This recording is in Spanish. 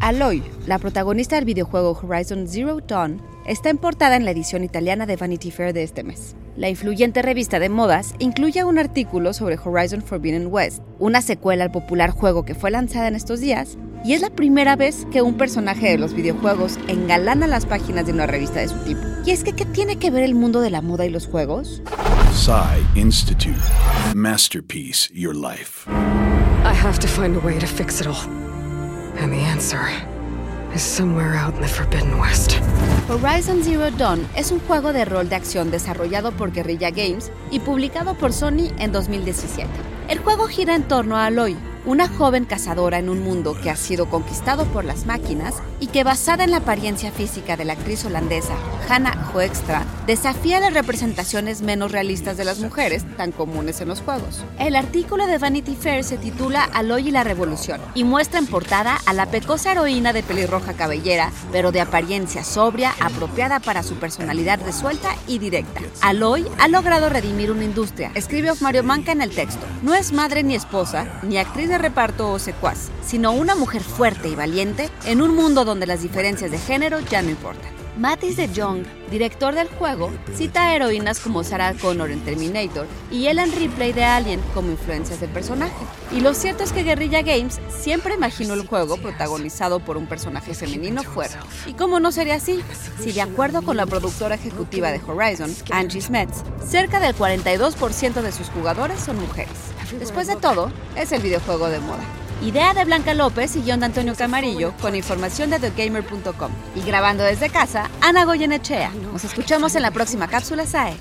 Aloy, la protagonista del videojuego Horizon Zero Dawn, está en portada en la edición italiana de Vanity Fair de este mes. La influyente revista de modas incluye un artículo sobre Horizon Forbidden West, una secuela al popular juego que fue lanzada en estos días, y es la primera vez que un personaje de los videojuegos engalana las páginas de una revista de su tipo. Y es que, ¿qué tiene que ver el mundo de la moda y los juegos? Psy Institute. Masterpiece Your Life. I have to find a way to fix it all. And the answer is somewhere out in the Forbidden West. Horizon Zero Dawn es un juego de rol de acción desarrollado por Guerrilla Games y publicado por Sony en 2017. El juego gira en torno a Aloy, una joven cazadora en un mundo que ha sido conquistado por las máquinas y que basada en la apariencia física de la actriz holandesa Hannah Hoekstra, desafía las representaciones menos realistas de las mujeres tan comunes en los juegos. El artículo de Vanity Fair se titula Aloy y la revolución y muestra en portada a la pecosa heroína de pelirroja cabellera, pero de apariencia sobria, apropiada para su personalidad resuelta y directa. Aloy ha logrado redimir una industria, escribe Mario Manca en el texto. No es madre ni esposa, ni actriz de reparto o secuaz, sino una mujer fuerte y valiente en un mundo donde las diferencias de género ya no importan. Mattis de Jong, director del juego, cita heroínas como Sarah Connor en Terminator y Ellen Ripley de Alien como influencias del personaje. Y lo cierto es que Guerrilla Games siempre imaginó el juego protagonizado por un personaje femenino fuerte. ¿Y cómo no sería así? Si de acuerdo con la productora ejecutiva de Horizon, Angie Smets, cerca del 42% de sus jugadores son mujeres. Después de todo, es el videojuego de moda. Idea de Blanca López y guion de Antonio Camarillo, con información de TheGamer.com. Y grabando desde casa, Ana Goyenechea. Nos escuchamos en la próxima cápsula SAE.